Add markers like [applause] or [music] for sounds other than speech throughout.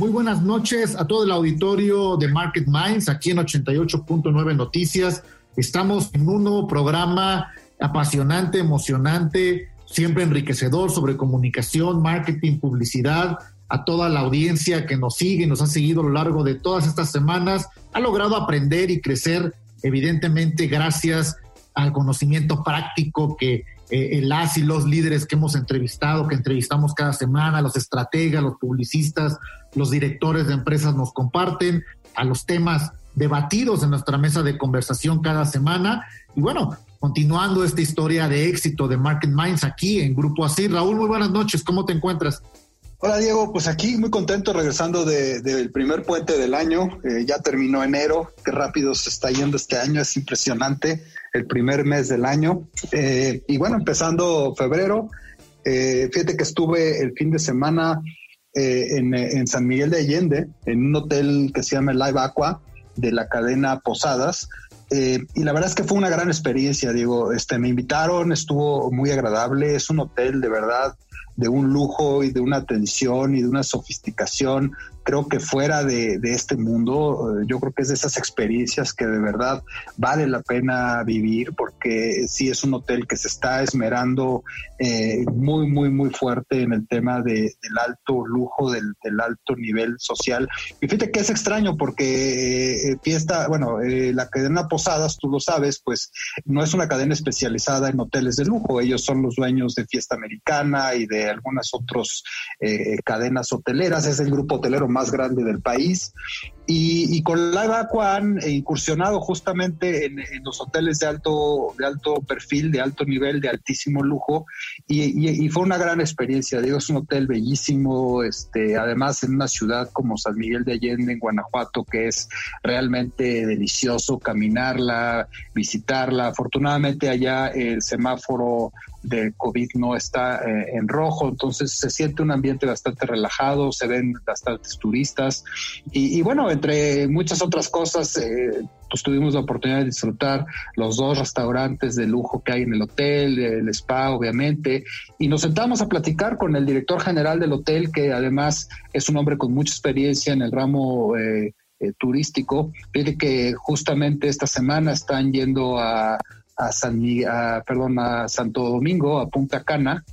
Muy buenas noches a todo el auditorio de Market Minds, aquí en 88.9 Noticias. Estamos en un nuevo programa apasionante, emocionante, siempre enriquecedor sobre comunicación, marketing, publicidad. A toda la audiencia que nos sigue y nos ha seguido a lo largo de todas estas semanas, ha logrado aprender y crecer, evidentemente, gracias al conocimiento práctico que eh, las y los líderes que hemos entrevistado, que entrevistamos cada semana, los estrategas, los publicistas, los directores de empresas nos comparten, a los temas debatidos en nuestra mesa de conversación cada semana. Y bueno, continuando esta historia de éxito de Market Minds aquí en Grupo Así. Raúl, muy buenas noches, ¿cómo te encuentras? Hola Diego, pues aquí muy contento regresando del primer puente del año. Eh, ya terminó enero, qué rápido se está yendo este año, es impresionante, el primer mes del año. Eh, y bueno, empezando febrero, eh, fíjate que estuve el fin de semana en, San Miguel de Allende, en un hotel que se llama Live Aqua de la cadena Posadas. y la verdad es que fue una gran experiencia, Diego. Este, me invitaron, estuvo muy agradable, es un hotel de verdad de un lujo y de una atención y de una sofisticación creo que fuera de, este mundo, eh, yo creo que es de esas experiencias que de verdad vale la pena vivir porque sí es un hotel que se está esmerando eh, muy, muy, muy fuerte en el tema del alto lujo, del, alto nivel social. Y fíjate que es extraño porque eh, fiesta, bueno, la cadena Posadas, tú lo sabes, pues no es una cadena especializada en hoteles de lujo, ellos son los dueños de Fiesta Americana y de algunas otras cadenas hoteleras, es el grupo hotelero más grande del país. Y, con Live Aqua han incursionado justamente en, los hoteles de alto, de alto perfil, de alto nivel, de altísimo lujo. Y, fue una gran experiencia. Digo, es un hotel bellísimo, este, además en una ciudad como San Miguel de Allende, en Guanajuato, que es realmente delicioso caminarla, visitarla. Afortunadamente allá el semáforo de COVID no está eh, en rojo, entonces se siente un ambiente bastante relajado, se ven bastantes turistas y, bueno, entre muchas otras cosas, eh, pues tuvimos la oportunidad de disfrutar los dos restaurantes de lujo que hay en el hotel, el spa obviamente, y nos sentamos a platicar con el director general del hotel, que además es un hombre con mucha experiencia en el ramo eh, turístico, pide que justamente esta semana están yendo a a, San, perdón, a Santo Domingo, a Punta Cana,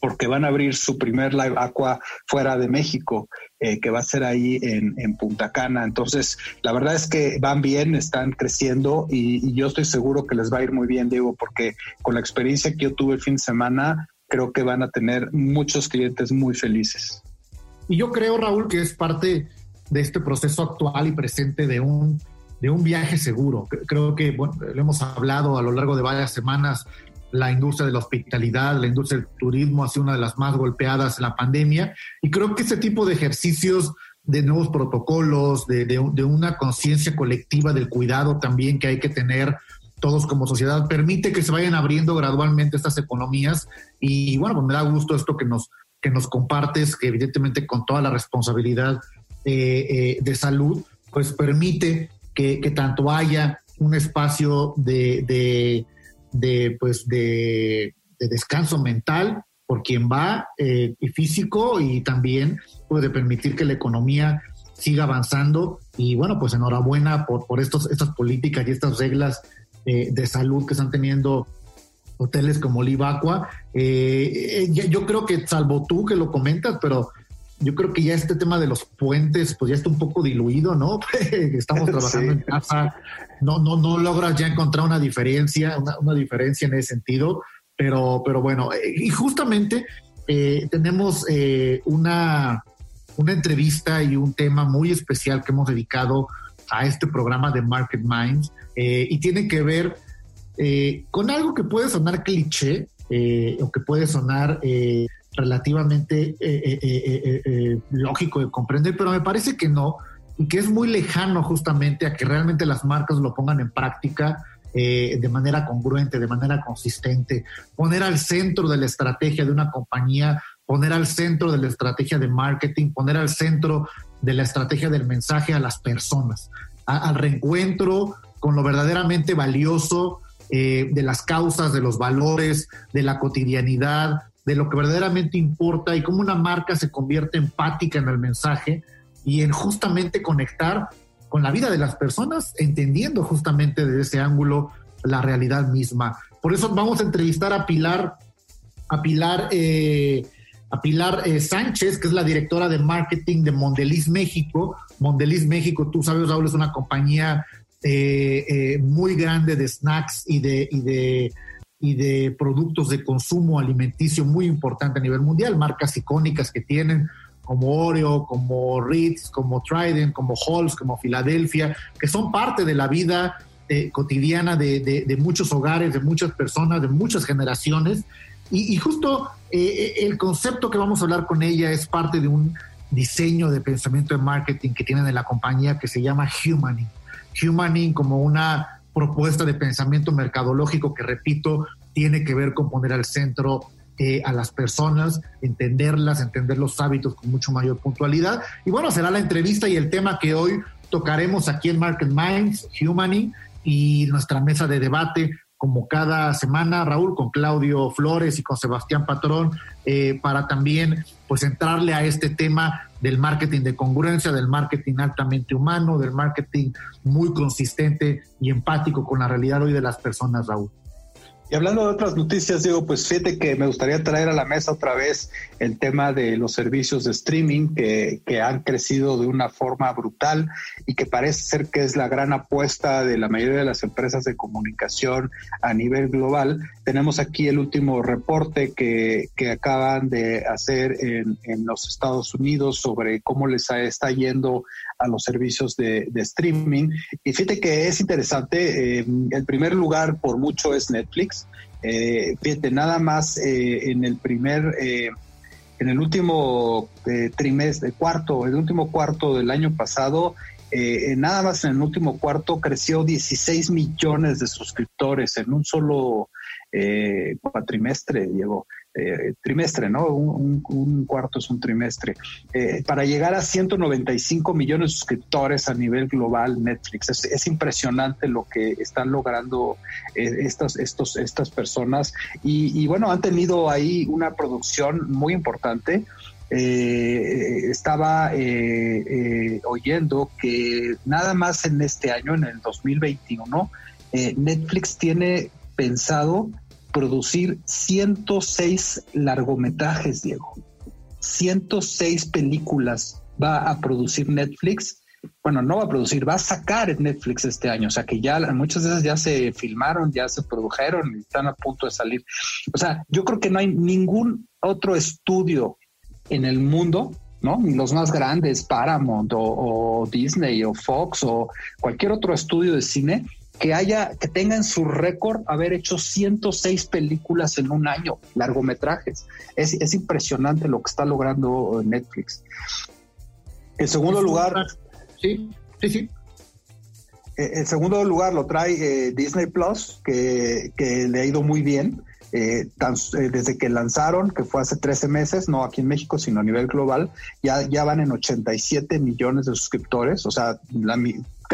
porque van a abrir su primer live aqua fuera de México, eh, que va a ser ahí en, Punta Cana. Entonces, la verdad es que van bien, están creciendo y, yo estoy seguro que les va a ir muy bien, Diego, porque con la experiencia que yo tuve el fin de semana, creo que van a tener muchos clientes muy felices. Y yo creo, Raúl, que es parte de este proceso actual y presente de un de un viaje seguro. Creo que, lo hemos hablado a lo largo de varias semanas, la industria de la hospitalidad, la industria del turismo ha sido una de las más golpeadas en la pandemia. Y creo que ese tipo de ejercicios de nuevos protocolos, de, de, una conciencia colectiva del cuidado también que hay que tener todos como sociedad, permite que se vayan abriendo gradualmente estas economías. Y bueno, pues me da gusto esto que nos, que nos compartes, que evidentemente con toda la responsabilidad eh, eh, de salud, pues permite que, tanto haya un espacio de, pues de, descanso mental por quien va eh, y físico y también puede permitir que la economía siga avanzando y bueno pues enhorabuena por, por estos, estas políticas y estas reglas eh, de salud que están teniendo hoteles como Livacua. Eh, yo creo que salvo tú que lo comentas, pero yo creo que ya este tema de los puentes, pues ya está un poco diluido, ¿no? [laughs] Estamos trabajando en casa, no, no, no logras ya encontrar una diferencia, una, diferencia en ese sentido, pero, pero bueno, eh, y justamente eh, tenemos eh, una, una entrevista y un tema muy especial que hemos dedicado a este programa de Market Minds y tiene que ver con algo que puede sonar cliché o que puede sonar relativamente eh, eh, eh, lógico de comprender, pero me parece que no. y que es muy lejano justamente a que realmente las marcas lo pongan en práctica eh, de manera congruente, de manera consistente, poner al centro de la estrategia de una compañía, poner al centro de la estrategia de marketing, poner al centro de la estrategia del mensaje a las personas, al reencuentro con lo verdaderamente valioso eh, de las causas, de los valores, de la cotidianidad, de lo que verdaderamente importa y cómo una marca se convierte empática en el mensaje y en justamente conectar con la vida de las personas, entendiendo justamente desde ese ángulo la realidad misma. Por eso vamos a entrevistar a Pilar, a Pilar, eh, a Pilar eh, Sánchez, que es la directora de marketing de Mondeliz México. Mondeliz México, tú sabes, Raúl, es una compañía eh, muy grande de snacks y de, y de y de productos de consumo alimenticio muy importante a nivel mundial, marcas icónicas que tienen como Oreo, como Ritz, como Trident, como Halls, como Filadelfia, que son parte de la vida eh, cotidiana de, muchos hogares, de muchas personas, de muchas generaciones. Y, justo eh, eh, el concepto que vamos a hablar con ella es parte de un diseño de pensamiento de marketing que tienen en la compañía que se llama Humaning. Humaning como una propuesta de pensamiento mercadológico que, repito, tiene que ver con poner al centro eh, a las personas, entenderlas, entender los hábitos con mucho mayor puntualidad. Y bueno, será la entrevista y el tema que hoy tocaremos aquí en Market Minds, Humany, y nuestra mesa de debate, como cada semana, Raúl, con Claudio Flores y con Sebastián Patrón, eh, para también pues entrarle a este tema del marketing de congruencia, del marketing altamente humano, del marketing muy consistente y empático con la realidad hoy de las personas, Raúl. Y hablando de otras noticias, digo, pues fíjate que me gustaría traer a la mesa otra vez el tema de los servicios de streaming que, que, han crecido de una forma brutal y que parece ser que es la gran apuesta de la mayoría de las empresas de comunicación a nivel global. Tenemos aquí el último reporte que, que acaban de hacer en, en, los Estados Unidos sobre cómo les está yendo a los servicios de, de streaming. Y fíjate que es interesante, eh, el primer lugar por mucho es Netflix. Eh, fíjate, nada más eh, en el primer, eh, en el último trimestre, cuarto, el último cuarto del año pasado, nada más en el último cuarto creció 16 millones de suscriptores en un solo cuatrimestre, Diego. Eh, trimestre, ¿no? Un, cuarto es un trimestre. Eh, para llegar a 195 millones de suscriptores a nivel global, Netflix. Es, impresionante lo que están logrando eh, estas, estos, estas personas. Y, bueno, han tenido ahí una producción muy importante. estaba oyendo que nada más en este año, en el 2021, Netflix tiene pensado producir 106 largometrajes, Diego. 106 películas va a producir Netflix. Bueno, no va a producir, va a sacar Netflix este año. O sea que ya muchas de esas ya se filmaron, ya se produjeron y están a punto de salir. O sea, yo creo que no hay ningún otro estudio en el mundo ¿no? Ni los más grandes, Paramount o, Disney o Fox o cualquier otro estudio de cine que haya, que tenga en su récord haber hecho 106 películas en un año, largometrajes. Es, es impresionante lo que está logrando Netflix. En segundo lugar. Sí, sí, sí. Eh, en segundo lugar lo trae eh, Disney Plus, que, que, le ha ido muy bien. Eh, desde que lanzaron, que fue hace 13 meses, no aquí en México, sino a nivel global, ya, ya van en 87 millones de suscriptores, o sea, la,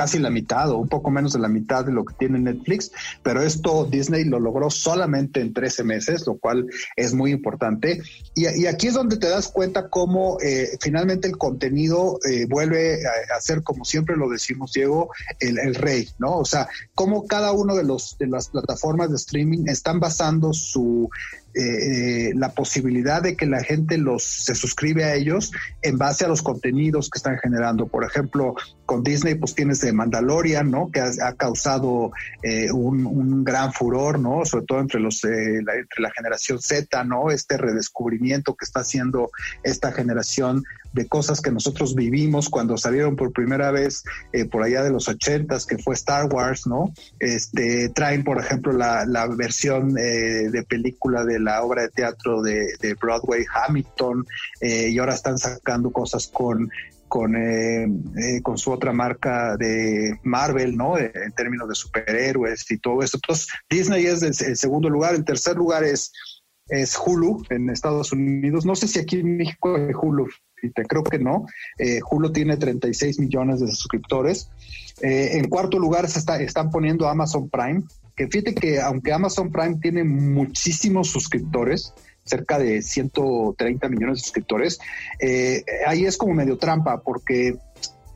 casi la mitad o un poco menos de la mitad de lo que tiene Netflix, pero esto Disney lo logró solamente en 13 meses, lo cual es muy importante. Y, aquí es donde te das cuenta cómo eh, finalmente el contenido eh, vuelve a, ser, como siempre lo decimos, Diego, el, el, rey, ¿no? O sea, cómo cada uno de, los, de las plataformas de streaming están basando su eh, la posibilidad de que la gente los se suscribe a ellos en base a los contenidos que están generando. Por ejemplo, con Disney, pues tienes de Mandalorian, ¿no? Que ha, causado eh, un, gran furor, ¿no? Sobre todo entre los eh, la, entre la generación Z, ¿no? Este redescubrimiento que está haciendo esta generación de cosas que nosotros vivimos cuando salieron por primera vez eh, por allá de los ochentas, que fue Star Wars, ¿no? Este, traen, por ejemplo, la, la versión eh, de película de la obra de teatro de, de Broadway, Hamilton, eh, y ahora están sacando cosas con con, eh, eh, con su otra marca de Marvel, ¿no? en términos de superhéroes y todo eso. Entonces, Disney es el, segundo lugar. El tercer lugar es, es Hulu en Estados Unidos. No sé si aquí en México hay Hulu, creo que no. Eh, Hulu tiene 36 millones de suscriptores. en cuarto lugar se está, están poniendo Amazon Prime, que fíjate que aunque Amazon Prime tiene muchísimos suscriptores, cerca de 130 millones de suscriptores, eh, ahí es como medio trampa porque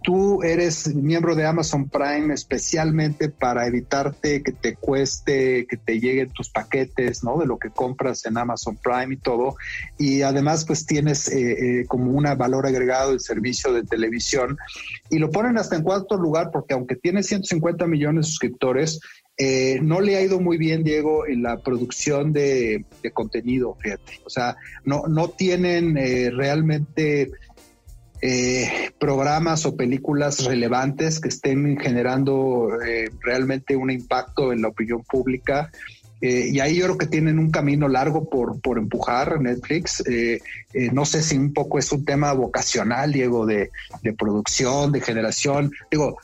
tú eres miembro de Amazon Prime especialmente para evitarte que te cueste, que te lleguen tus paquetes, ¿no? De lo que compras en Amazon Prime y todo. Y además, pues tienes eh, eh, como un valor agregado el servicio de televisión. Y lo ponen hasta en cuarto lugar porque aunque tiene 150 millones de suscriptores, eh, no le ha ido muy bien, Diego, en la producción de, contenido, fíjate. O sea, no, no tienen eh, realmente eh, programas o películas relevantes que estén generando realmente un impacto en la opinión pública. Eh, y ahí yo creo que tienen un camino largo por, por empujar Netflix. Eh, eh, no sé si un poco es un tema vocacional, Diego, de, de producción, de generación. Digo,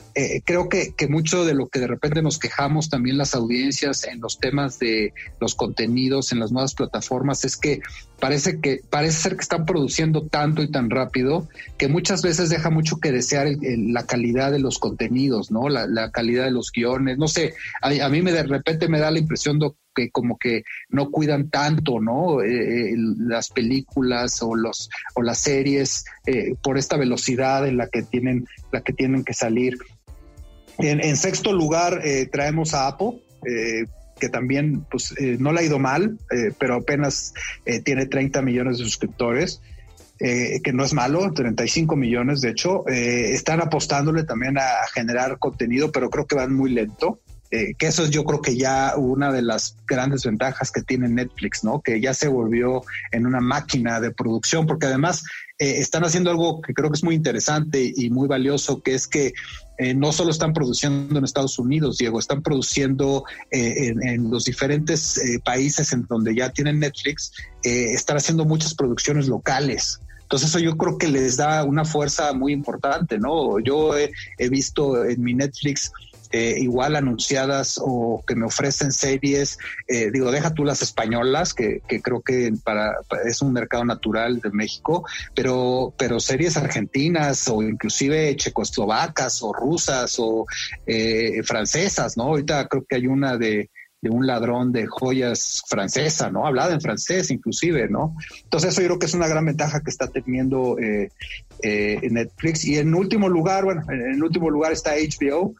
creo que, que, mucho de lo que de repente nos quejamos también las audiencias en los temas de los contenidos en las nuevas plataformas es que parece que parece ser que están produciendo tanto y tan rápido que muchas veces deja mucho que desear la calidad de los contenidos, ¿no? La, calidad de los guiones. No sé, a, a mí me de repente me da la impresión de que como que no cuidan tanto, ¿no? Eh, eh, las películas o los o las series eh, por esta velocidad en la que tienen la que tienen que salir. En, sexto lugar traemos a Apple. que también pues no le ha ido mal, pero apenas tiene 30 millones de suscriptores. que no es malo, 35 millones de hecho, están apostándole también a, generar contenido, pero creo que van muy lento. Eh, que eso es yo creo que ya una de las grandes ventajas que tiene Netflix, ¿no? Que ya se volvió en una máquina de producción, porque además eh, están haciendo algo que creo que es muy interesante y muy valioso, que es que eh, no solo están produciendo en Estados Unidos, Diego, están produciendo en, en, los diferentes países en donde ya tienen Netflix, están haciendo muchas producciones locales. Entonces eso yo creo que les da una fuerza muy importante, ¿no? Yo he visto en mi Netflix eh, igual anunciadas o que me ofrecen series, eh, digo, deja tú las españolas, que, creo que para, es un mercado natural de México, pero, pero series argentinas o inclusive checoslovacas o rusas o eh, francesas, ¿no? Ahorita creo que hay una de, de un ladrón de joyas francesa, ¿no? Hablada en francés inclusive, ¿no? Entonces eso yo creo que es una gran ventaja que está teniendo Netflix. Y en último lugar, bueno, en último lugar está HBO,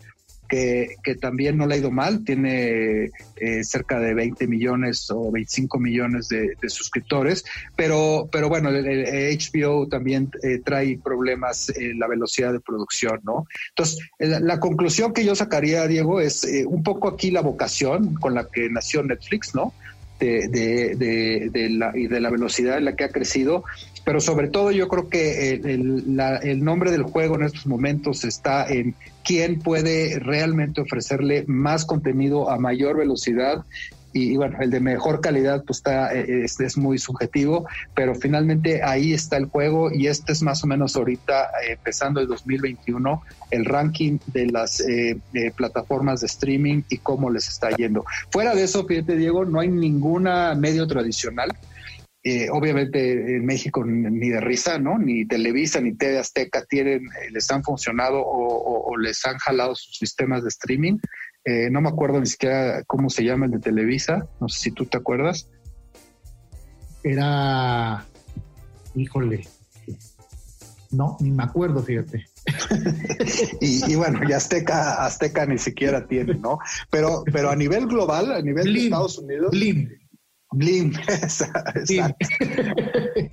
que, también no le ha ido mal, tiene eh, cerca de 20 millones o 25 millones de, suscriptores, pero, pero bueno, el, HBO también eh, trae problemas en la velocidad de producción, ¿no? Entonces, la, conclusión que yo sacaría, Diego, es eh, un poco aquí la vocación con la que nació Netflix, ¿no? De, de, de, la, y de la velocidad en la que ha crecido, pero sobre todo yo creo que el, nombre del juego en estos momentos está en quién puede realmente ofrecerle más contenido a mayor velocidad y, bueno, el de mejor calidad pues está eh, es, es, muy subjetivo, pero finalmente ahí está el juego y este es más o menos ahorita eh, empezando el 2021 el ranking de las eh, plataformas de streaming y cómo les está yendo. Fuera de eso, fíjate Diego, no hay ninguna medio tradicional eh, obviamente en México ni de risa, ¿no? Ni Televisa ni TV Azteca tienen, eh, les han funcionado o, les han jalado sus sistemas de streaming. Eh, no me acuerdo ni siquiera cómo se llama el de Televisa, no sé si tú te acuerdas. Era, híjole, no, ni me acuerdo, fíjate. [laughs] y, bueno, y Azteca, Azteca ni siquiera tiene, ¿no? Pero, pero a nivel global, a nivel de Estados Unidos. Blim. [laughs]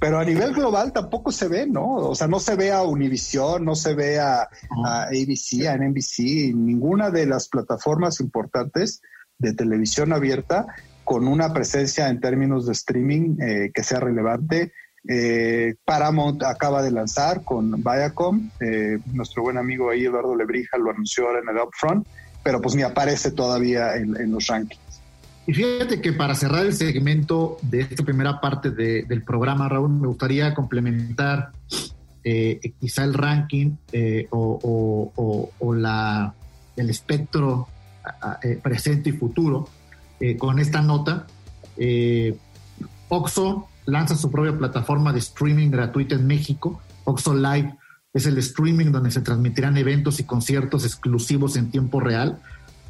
Pero a nivel global tampoco se ve, ¿no? O sea, no se ve a Univision, no se ve a, ABC, a NBC, ninguna de las plataformas importantes de televisión abierta con una presencia en términos de streaming eh, que sea relevante. Eh, Paramount acaba de lanzar con Viacom, eh, nuestro buen amigo ahí Eduardo Lebrija lo anunció ahora en el Upfront, pero pues ni aparece todavía en los rankings. Y fíjate que para cerrar el segmento de esta primera parte del programa, Raúl, me gustaría complementar eh, quizá el ranking eh, o, la, el espectro presente y futuro con esta nota. Oxo lanza su propia plataforma de streaming gratuita en México, Oxo Live es el streaming donde se transmitirán eventos y conciertos exclusivos en tiempo real.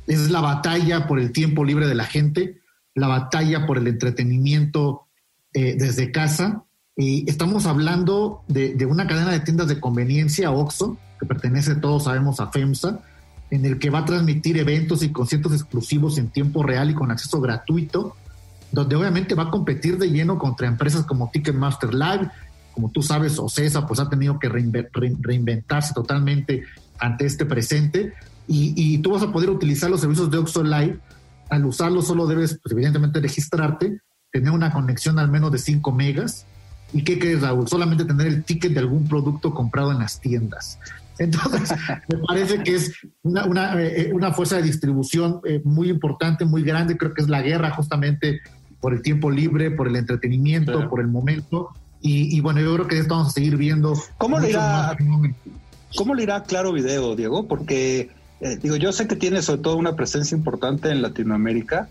Es la batalla por el tiempo libre de la gente, la batalla por el entretenimiento eh, desde casa. Y estamos hablando de, una cadena de tiendas de conveniencia, OXO, que pertenece, todos sabemos, a FEMSA, en el que va a transmitir eventos y conciertos exclusivos en tiempo real y con acceso gratuito, donde obviamente va a competir de lleno contra empresas como Ticketmaster Live, como tú sabes, OCESA pues ha tenido que reinventarse totalmente ante este presente y, y, tú vas a poder utilizar los servicios de Oxo Live. Al usarlo solo debes, pues, evidentemente, registrarte, tener una conexión al menos de 5 megas. ¿Y qué crees, Raúl? Solamente tener el ticket de algún producto comprado en las tiendas. [laughs] Entonces, me parece que es una, una, eh, una fuerza de distribución eh, muy importante, muy grande. Creo que es la guerra justamente por el tiempo libre, por el entretenimiento, por el momento. Y, y, bueno, yo creo que esto vamos a seguir viendo. ¿Cómo le irá, ¿cómo le irá Claro Video, Diego? Porque eh, digo, yo sé que tiene sobre todo una presencia importante en Latinoamérica.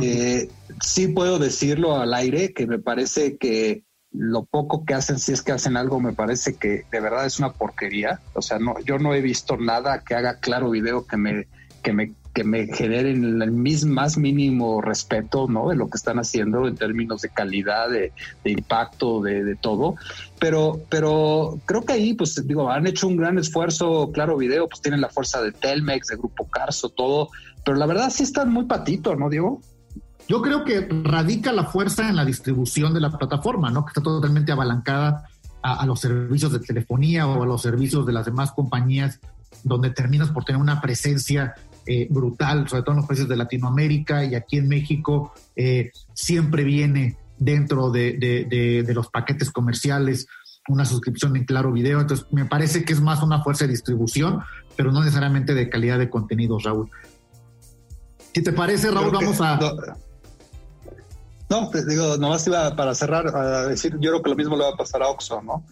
Eh, sí puedo decirlo al aire, que me parece que lo poco que hacen, si es que hacen algo, me parece que de verdad es una porquería. O sea, no, yo no he visto nada que haga claro video que me, que me que me generen el más mínimo respeto ¿no? de lo que están haciendo en términos de calidad, de, impacto, de, todo. Pero, pero creo que ahí, pues digo, han hecho un gran esfuerzo, claro, video, pues tienen la fuerza de Telmex, de Grupo Carso, todo, pero la verdad sí están muy patitos, ¿no, Diego? Yo creo que radica la fuerza en la distribución de la plataforma, ¿no? Que está totalmente abalancada a, a los servicios de telefonía o a los servicios de las demás compañías donde terminas por tener una presencia eh, brutal, sobre todo en los países de Latinoamérica y aquí en México, eh, siempre viene dentro de, los paquetes comerciales una suscripción en Claro Video. Entonces, me parece que es más una fuerza de distribución, pero no necesariamente de calidad de contenidos, Raúl. Si te parece, Raúl, vamos a... No, te digo, nomás iba para cerrar a decir, yo creo que lo mismo le va a pasar a Oxxo, ¿no?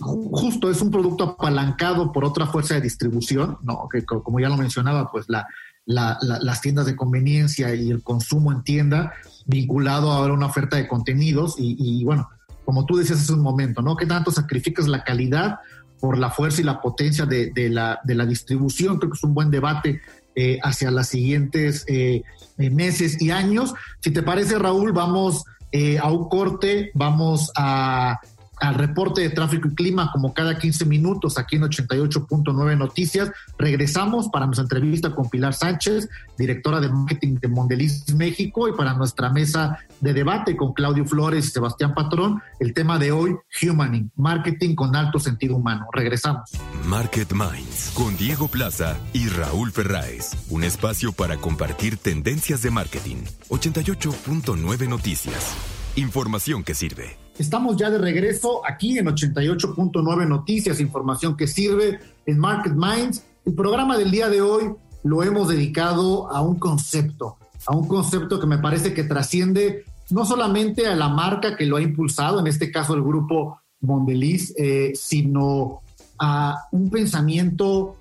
Justo es un producto apalancado por otra fuerza de distribución, ¿no? que como ya lo mencionaba, pues la, las tiendas de conveniencia y el consumo en tienda vinculado a una oferta de contenidos y, bueno, como tú decías hace un momento, ¿no? ¿Qué tanto sacrificas la calidad por la fuerza y la potencia de, la, distribución? Creo que es un buen debate eh, hacia los siguientes eh, meses y años. Si te parece, Raúl, vamos eh, a un corte, vamos a al reporte de tráfico y clima como cada 15 minutos aquí en 88.9 Noticias. Regresamos para nuestra entrevista con Pilar Sánchez, directora de marketing de Mondeliz México, y para nuestra mesa de debate con Claudio Flores y Sebastián Patrón, el tema de hoy, Humaning, marketing con alto sentido humano. Regresamos. Market Minds con Diego Plaza y Raúl Ferráez, un espacio para compartir tendencias de marketing. 88.9 Noticias. Información que sirve. Estamos ya de regreso aquí en 88.9 Noticias, información que sirve en Market Minds. El programa del día de hoy lo hemos dedicado a un concepto, a un concepto que me parece que trasciende no solamente a la marca que lo ha impulsado, en este caso el grupo Mondeliz, eh, sino a un pensamiento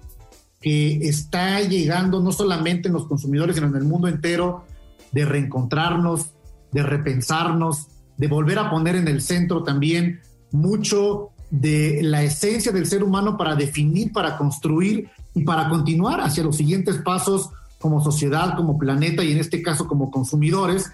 que está llegando no solamente en los consumidores, sino en el mundo entero, de reencontrarnos, de repensarnos, de volver a poner en el centro también mucho de la esencia del ser humano para definir, para construir y para continuar hacia los siguientes pasos como sociedad, como planeta y en este caso como consumidores.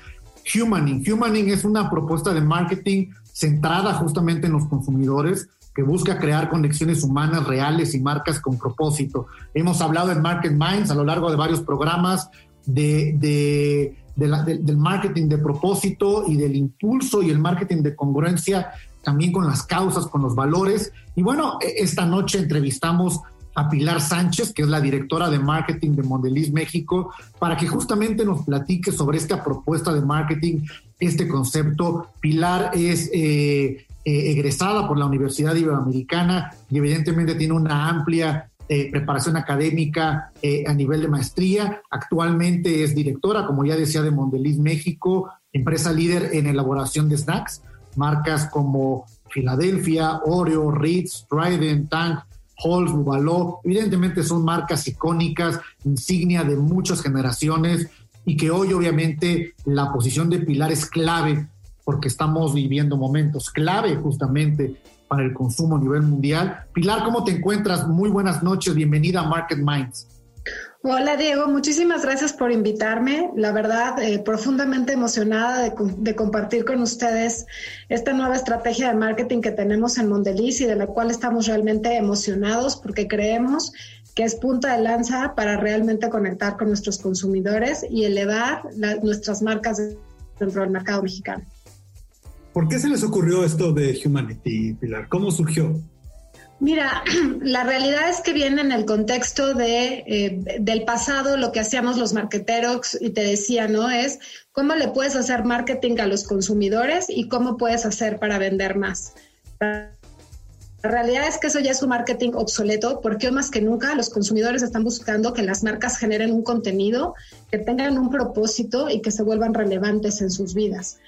Humaning. Humaning es una propuesta de marketing centrada justamente en los consumidores que busca crear conexiones humanas reales y marcas con propósito. Hemos hablado en Market Minds a lo largo de varios programas de, de del marketing de propósito y del impulso y el marketing de congruencia también con las causas, con los valores. Y bueno, e, esta noche entrevistamos a Pilar Sánchez, que es la directora de marketing de Mondeliz México, para que justamente nos platique sobre esta propuesta de marketing, este concepto. Pilar es eh, eh, egresada por la Universidad Iberoamericana y evidentemente tiene una amplia eh, preparación académica eh, a nivel de maestría. Actualmente es directora, como ya decía, de Mondeliz México, empresa líder en elaboración de snacks, marcas como Filadelfia, Oreo, Ritz, Trident, Tank, Halls, Bubaló, evidentemente son marcas icónicas, insignia de muchas generaciones y que hoy obviamente la posición de Pilar es clave porque estamos viviendo momentos clave justamente para el consumo a nivel mundial. Pilar, ¿cómo te encuentras? Muy buenas noches, bienvenida a Market Minds. Hola Diego, muchísimas gracias por invitarme. La verdad, eh, profundamente emocionada de, de, compartir con ustedes esta nueva estrategia de marketing que tenemos en Mondeliz y de la cual estamos realmente emocionados porque creemos que es punta de lanza para realmente conectar con nuestros consumidores y elevar nuestras marcas dentro del mercado mexicano. ¿Por qué se les ocurrió esto de Humanity, Pilar? ¿Cómo surgió? Mira, [clears throat] la realidad es que viene en el contexto de, eh, del pasado, lo que hacíamos los marqueteros, y te decía, ¿no? Es cómo le puedes hacer marketing a los consumidores y cómo puedes hacer para vender más. La realidad es que eso ya es un marketing obsoleto porque más que nunca los consumidores están buscando que las marcas generen un contenido, que tengan un propósito y que se vuelvan relevantes en sus vidas.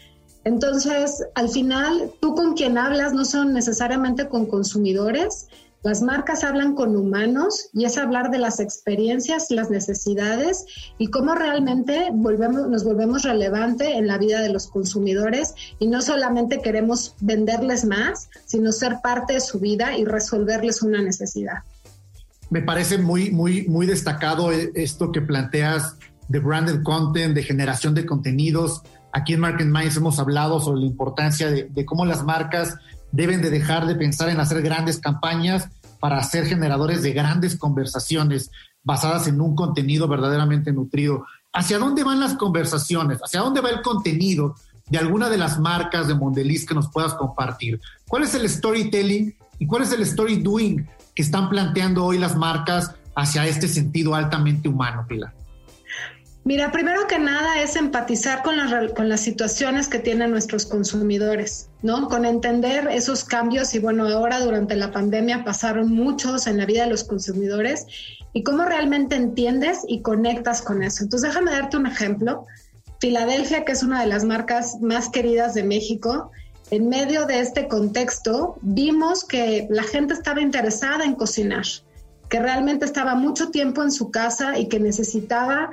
Entonces, al final, tú con quien hablas no son necesariamente con consumidores, las marcas hablan con humanos y es hablar de las experiencias, las necesidades y cómo realmente nos volvemos relevante en la vida de los consumidores. Y no solamente queremos venderles más, sino ser parte de su vida y resolverles una necesidad. Me parece muy, muy, muy destacado esto que planteas de branded content, de generación de contenidos Aquí en Market Minds hemos hablado sobre la importancia de, cómo las marcas deben de dejar de pensar en hacer grandes campañas para ser generadores de grandes conversaciones basadas en un contenido verdaderamente nutrido. ¿Hacia dónde van las conversaciones? ¿Hacia dónde va el contenido de alguna de las marcas de Mondeliz que nos puedas compartir? ¿Cuál es el storytelling y cuál es el story doing que están planteando hoy las marcas hacia este sentido altamente humano, Pilar? Mira, primero que nada es empatizar con las, con las situaciones que tienen nuestros consumidores, ¿no? Con entender esos cambios y bueno, ahora durante la pandemia pasaron muchos en la vida de los consumidores y cómo realmente entiendes y conectas con eso. Entonces déjame darte un ejemplo. Filadelfia, que es una de las marcas más queridas de México, en medio de este contexto vimos que la gente estaba interesada en cocinar que realmente estaba mucho tiempo en su casa y que necesitaba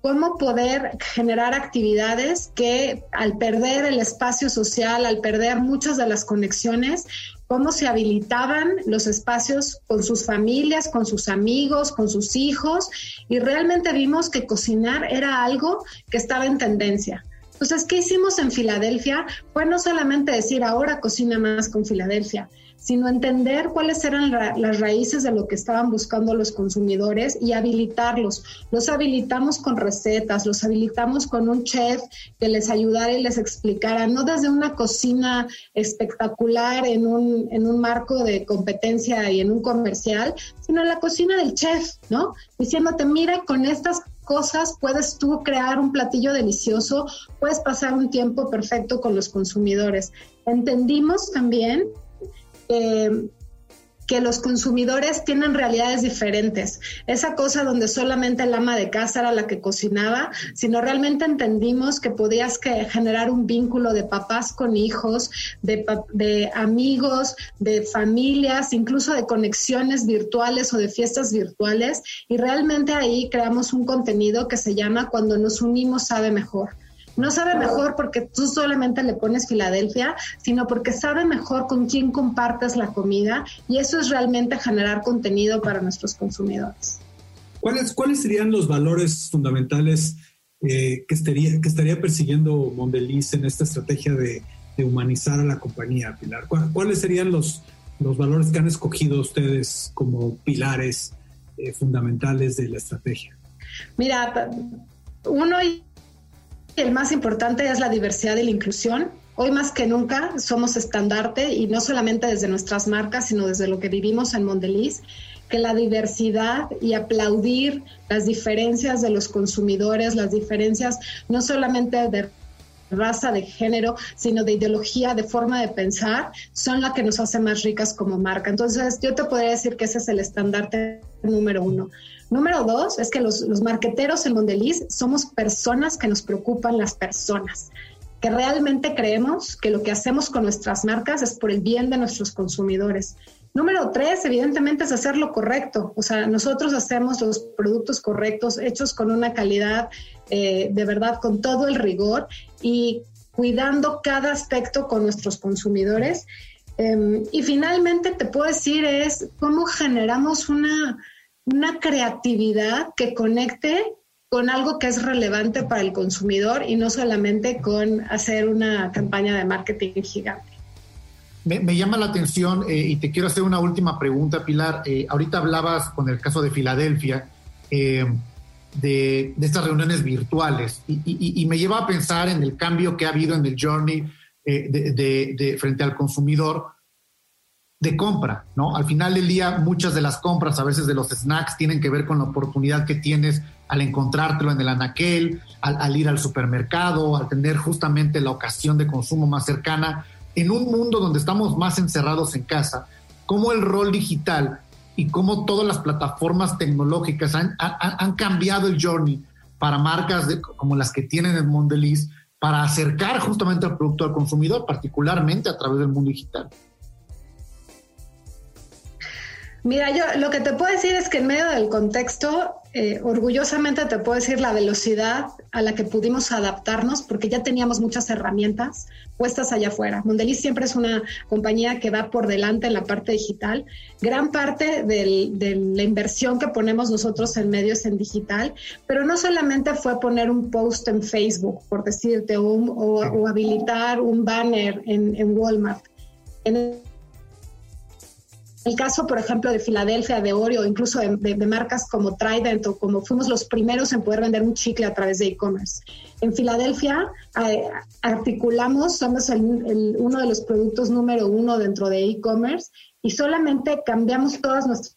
cómo poder generar actividades que al perder el espacio social, al perder muchas de las conexiones, cómo se habilitaban los espacios con sus familias, con sus amigos, con sus hijos, y realmente vimos que cocinar era algo que estaba en tendencia. Entonces, ¿qué hicimos en Filadelfia? Fue no solamente decir ahora cocina más con Filadelfia, sino entender cuáles eran las raíces de lo que estaban buscando los consumidores y habilitarlos. Los habilitamos con recetas, los habilitamos con un chef que les ayudara y les explicara, no desde una cocina espectacular en un, en un marco de competencia y en un comercial, sino la cocina del chef, ¿no? Diciéndote, mira, con estas cosas puedes tú crear un platillo delicioso, puedes pasar un tiempo perfecto con los consumidores. Entendimos también eh, que los consumidores tienen realidades diferentes. Esa cosa donde solamente el ama de casa era la que cocinaba, sino realmente entendimos que podías generar un vínculo de papás con hijos, de amigos, de familias, incluso de conexiones virtuales o de fiestas virtuales. Y realmente ahí creamos un contenido que se llama Cuando nos unimos sabe mejor no sabe mejor porque tú solamente le pones Filadelfia, sino porque sabe mejor con quién compartes la comida y eso es realmente generar contenido para nuestros consumidores. ¿Cuáles, cuáles serían los valores fundamentales eh, que, estaría, que estaría persiguiendo Mondeliz en esta estrategia de, humanizar a la compañía, Pilar? ¿Cuáles serían los, los valores que han escogido ustedes como pilares eh, fundamentales de la estrategia? Mira, uno y el más importante es la diversidad y la inclusión. Hoy más que nunca somos estandarte y no solamente desde nuestras marcas, sino desde lo que vivimos en Mondeliz, que la diversidad y aplaudir las diferencias de los consumidores, las diferencias no solamente de raza, de género, sino de ideología, de forma de pensar, son las que nos hacen más ricas como marca. Entonces, yo te podría decir que ese es el estandarte número uno. Número dos es que los, los marqueteros en Mondeliz somos personas que nos preocupan las personas. que realmente creemos que lo que hacemos con nuestras marcas es por el bien de nuestros consumidores. Número tres, evidentemente, es hacer lo correcto. O sea, nosotros hacemos los productos correctos, hechos con una calidad eh, de verdad, con todo el rigor y cuidando cada aspecto con nuestros consumidores. Em, y finalmente, te puedo decir, es cómo generamos una, una creatividad que conecte con algo que es relevante para el consumidor y no solamente con hacer una campaña de marketing gigante. Me, llama la atención eh, y te quiero hacer una última pregunta, Pilar. Eh, ahorita hablabas con el caso de Filadelfia eh, de, estas reuniones virtuales y, me lleva a pensar en el cambio que ha habido en el journey de, frente al consumidor de compra, ¿no? Al final del día, muchas de las compras, a veces de los snacks, tienen que ver con la oportunidad que tienes al encontrártelo en el anaquel, al, ir al supermercado, al tener justamente la ocasión de consumo más cercana. En un mundo donde estamos más encerrados en casa, cómo el rol digital y cómo todas las plataformas tecnológicas han, cambiado el journey para marcas como las que tienen el Mondeliz para acercar justamente al producto al consumidor, particularmente a través del mundo digital. Mira, yo lo que te puedo decir es que en medio del contexto, eh, orgullosamente te puedo decir la velocidad a la que pudimos adaptarnos, porque ya teníamos muchas herramientas puestas allá afuera. Mondeliz siempre es una compañía que va por delante en la parte digital. Gran parte de la inversión que ponemos nosotros en medios en digital, pero no solamente fue poner un post en Facebook, por decirte, o, habilitar un banner en, en Walmart. En el caso, por ejemplo, de Filadelfia, de Oreo, incluso de, marcas como Trident o como fuimos los primeros en poder vender un chicle a través de e-commerce. En Filadelfia articulamos, somos uno de los productos número uno dentro de e-commerce y solamente cambiamos todas nuestras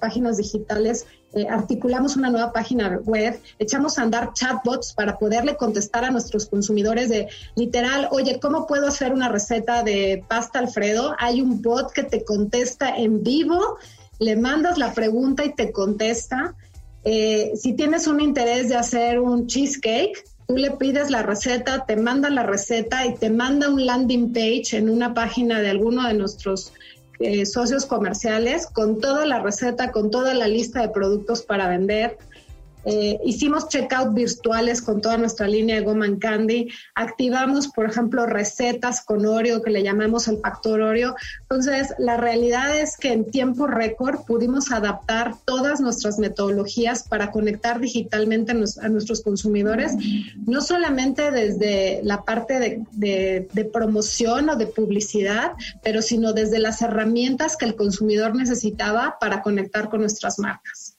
páginas digitales eh, articulamos una nueva página web, echamos a andar chatbots para poderle contestar a nuestros consumidores de literal, oye, ¿cómo puedo hacer una receta de pasta Alfredo? Hay un bot que te contesta en vivo, le mandas la pregunta y te contesta. Eh, si tienes un interés de hacer un cheesecake, tú le pides la receta, te manda la receta y te manda un landing page en una página de alguno de nuestros eh, socios comerciales con toda la receta, con toda la lista de productos para vender. Eh, hicimos checkout virtuales con toda nuestra línea de Goma Candy. Activamos, por ejemplo, recetas con Oreo, que le llamamos el factor Oreo. Entonces, la realidad es que en tiempo récord pudimos adaptar todas nuestras metodologías para conectar digitalmente a nuestros consumidores, no solamente desde la parte de, de promoción o de publicidad, pero sino desde las herramientas que el consumidor necesitaba para conectar con nuestras marcas.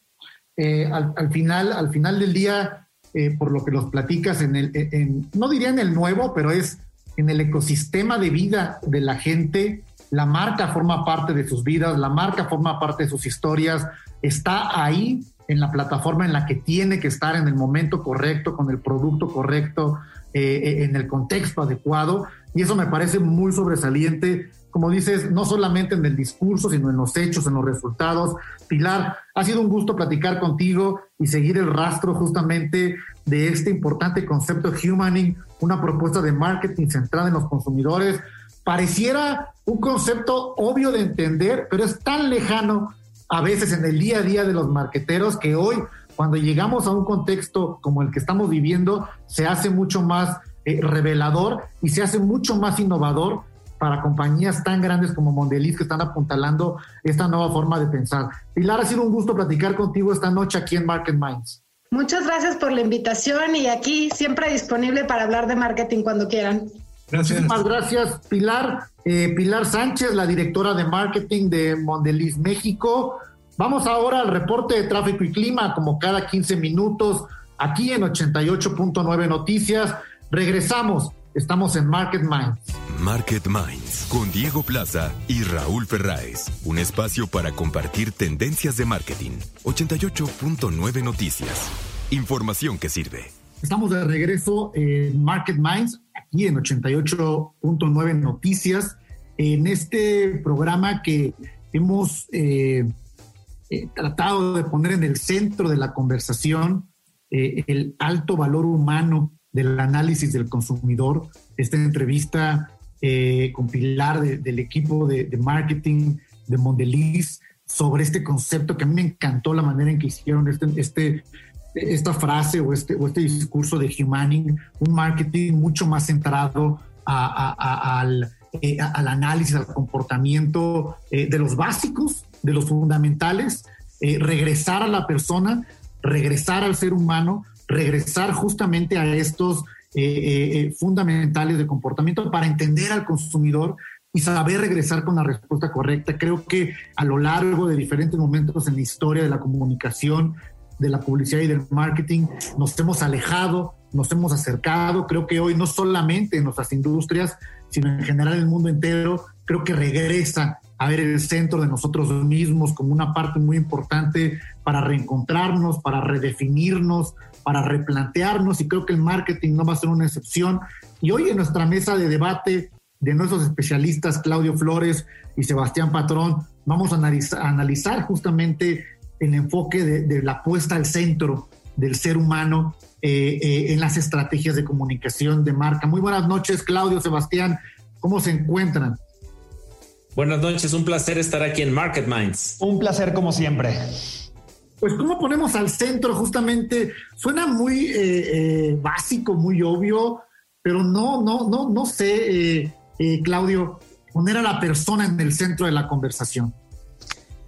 Eh, al, final, al final del día, eh, por lo que los platicas, en el, no diría en el nuevo, pero es en el ecosistema de vida de la gente, la marca forma parte de sus vidas, la marca forma parte de sus historias, está ahí en la plataforma en la que tiene que estar en el momento correcto, con el producto correcto, eh, en el contexto adecuado. Y eso me parece muy sobresaliente como dices, no solamente en el discurso, sino en los hechos, en los resultados. Pilar, ha sido un gusto platicar contigo y seguir el rastro justamente de este importante concepto Humaning, una propuesta de marketing centrada en los consumidores. Pareciera un concepto obvio de entender, pero es tan lejano a veces en el día a día de los marqueteros que hoy, cuando llegamos a un contexto como el que estamos viviendo, se hace mucho más eh, revelador y se hace mucho más innovador para compañías tan grandes como Mondeliz que están apuntalando esta nueva forma de pensar. Pilar, ha sido un gusto platicar contigo esta noche aquí en Market Minds. Muchas gracias por la invitación y aquí siempre disponible para hablar de marketing cuando quieran. Gracias. Muchísimas gracias, Pilar. Eh, Pilar Sánchez, la directora de marketing de Mondeliz México. Vamos ahora al reporte de tráfico y clima, como cada 15 minutos, aquí en 88.9 Noticias. Regresamos Estamos en Market Minds. Market Minds con Diego Plaza y Raúl Ferráez. Un espacio para compartir tendencias de marketing. 88.9 Noticias. Información que sirve. Estamos de regreso en Market Minds, aquí en 88.9 Noticias, en este programa que hemos eh, eh, tratado de poner en el centro de la conversación eh, el alto valor humano del análisis del consumidor, esta entrevista eh, con Pilar del equipo de, marketing de Mondeliz sobre este concepto que a mí me encantó la manera en que hicieron este, este, esta frase o este, o este discurso de humaning, un marketing mucho más centrado al, eh, al, análisis, al comportamiento eh, de los básicos, de los fundamentales, regresar a la persona, regresar al ser humano, regresar justamente a estos eh, eh, eh, fundamentales de comportamiento para entender al consumidor y saber regresar con la respuesta correcta. Creo que a lo largo de diferentes momentos en la historia de la comunicación, de la publicidad y del marketing, nos hemos alejado, nos hemos acercado. Creo que hoy no solamente en nuestras industrias, sino en general en el mundo entero, creo que regresa a ver el centro de nosotros mismos como una parte muy importante para reencontrarnos, para redefinirnos, para replantearnos y creo que el marketing no va a ser una excepción. Y hoy en nuestra mesa de debate de nuestros especialistas Claudio Flores y Sebastián Patrón, vamos a analizar, justamente el enfoque de, la puesta al centro del ser humano eh, eh, en las estrategias de comunicación de marca. Muy buenas noches, Claudio, Sebastián, ¿cómo se encuentran? Buenas noches, un placer estar aquí en Market Minds. Un placer como siempre pues cómo ponemos al centro justamente, suena muy eh, eh, básico, muy obvio, pero no, no, no, no sé, eh, Claudio, poner a la persona en el centro de la conversación.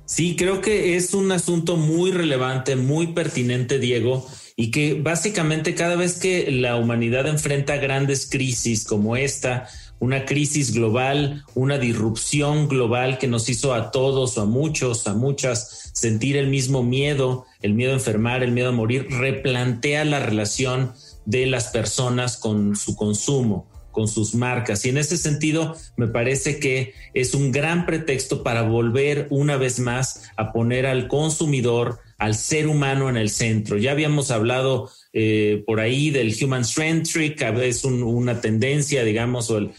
Sí, creo que es un asunto muy relevante, muy pertinente, Diego, y que básicamente cada vez que la humanidad enfrenta grandes crisis como esta, una crisis global, una disrupción global que nos hizo a todos o a muchos, a muchas sentir el mismo miedo, el miedo a enfermar, el miedo a morir, replantea la relación de las personas con su consumo con sus marcas. Y en ese sentido, me parece que es un gran pretexto para volver una vez más a poner al consumidor, al ser humano en el centro. Ya habíamos hablado eh, por ahí del human centric, es una tendencia, digamos, o el,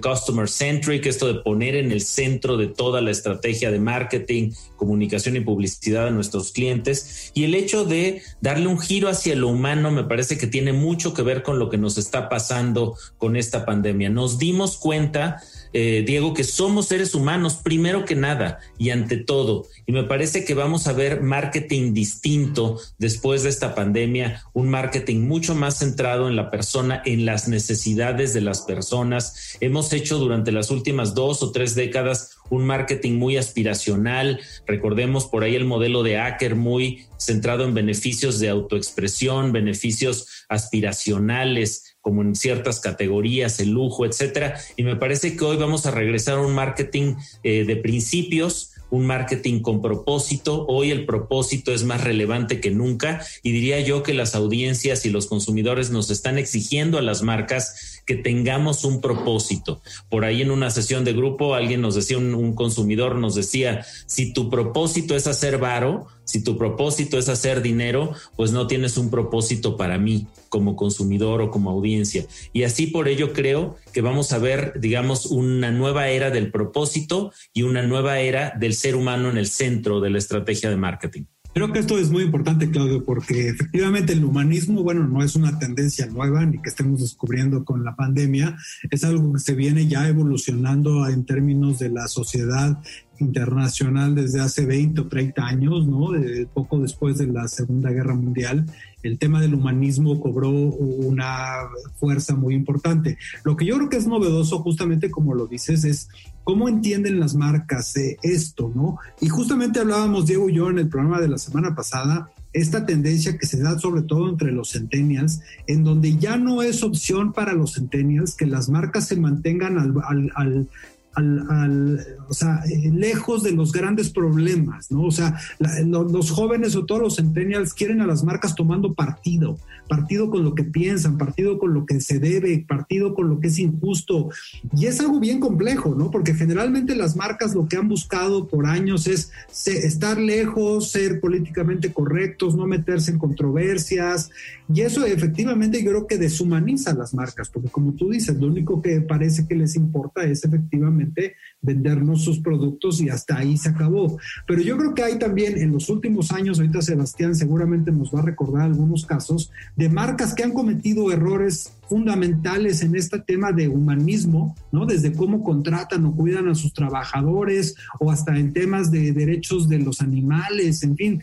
customer centric, esto de poner en el centro de toda la estrategia de marketing, comunicación y publicidad a nuestros clientes. Y el hecho de darle un giro hacia lo humano me parece que tiene mucho que ver con lo que nos está pasando con esta pandemia. Nos dimos cuenta eh, Diego, que somos seres humanos primero que nada y ante todo. Y me parece que vamos a ver marketing distinto después de esta pandemia, un marketing mucho más centrado en la persona, en las necesidades de las personas. Hemos hecho durante las últimas dos o tres décadas un marketing muy aspiracional. Recordemos por ahí el modelo de Acker muy centrado en beneficios de autoexpresión, beneficios aspiracionales como en ciertas categorías, el lujo, etcétera. Y me parece que hoy vamos a regresar a un marketing eh, de principios, un marketing con propósito. Hoy el propósito es más relevante que nunca y diría yo que las audiencias y los consumidores nos están exigiendo a las marcas que tengamos un propósito. Por ahí en una sesión de grupo alguien nos decía, un, consumidor nos decía, si tu propósito es hacer varo, si tu propósito es hacer dinero, pues no tienes un propósito para mí como consumidor o como audiencia. Y así por ello creo que vamos a ver, digamos, una nueva era del propósito y una nueva era del ser humano en el centro de la estrategia de marketing. Creo que esto es muy importante, Claudio, porque efectivamente el humanismo, bueno, no es una tendencia nueva ni que estemos descubriendo con la pandemia, es algo que se viene ya evolucionando en términos de la sociedad internacional desde hace 20 o 30 años, ¿no? Poco después de la Segunda Guerra Mundial, el tema del humanismo cobró una fuerza muy importante. Lo que yo creo que es novedoso, justamente como lo dices, es cómo entienden las marcas esto, ¿no? Y justamente hablábamos, Diego y yo, en el programa de la semana pasada, esta tendencia que se da sobre todo entre los centennials, en donde ya no es opción para los centennials que las marcas se mantengan al, al, al, o sea, eh, lejos de los grandes problemas, ¿no? O sea, los jóvenes o todos los centennials quieren a las marcas tomando partido, partido con lo que piensan, partido con lo que se debe, partido con lo que es injusto. Y es algo bien complejo, ¿no? Porque generalmente las marcas lo que han buscado por años es estar lejos, ser políticamente correctos, no meterse en controversias. Y eso efectivamente yo creo que deshumaniza a las marcas, porque como tú dices, lo único que parece que les importa es efectivamente vendernos sus productos y hasta ahí se acabó. Pero yo creo que hay también en los últimos años, ahorita Sebastián seguramente nos va a recordar algunos casos de marcas que han cometido errores fundamentales en este tema de humanismo, ¿no? Desde cómo contratan o cuidan a sus trabajadores o hasta en temas de derechos de los animales, en fin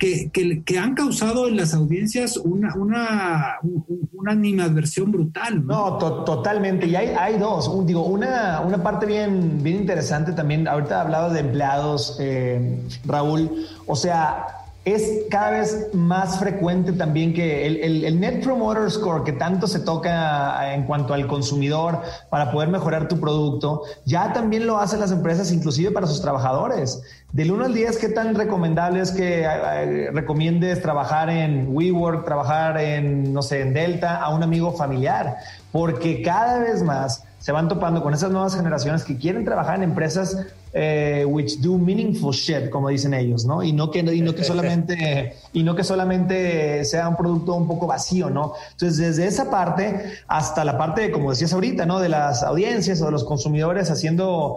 que, que, han causado en las audiencias una, una, una animadversión brutal. No, totalmente. Y hay, hay dos. digo, una, una parte bien, bien interesante también. Ahorita hablado de empleados, eh, Raúl. O sea, es cada vez más frecuente también que el, Net Promoter Score que tanto se toca en cuanto al consumidor para poder mejorar tu producto, ya también lo hacen las empresas inclusive para sus trabajadores. Del 1 al 10, ¿qué tan recomendable es que eh, recomiendes trabajar en WeWork, trabajar en, no sé, en Delta a un amigo familiar? Porque cada vez más se van topando con esas nuevas generaciones que quieren trabajar en empresas eh, which do meaningful shit, como dicen ellos, ¿no? Y no que, y no que [laughs] solamente y no que solamente sea un producto un poco vacío, ¿no? Entonces, desde esa parte hasta la parte, como decías ahorita, ¿no? De las audiencias o de los consumidores haciendo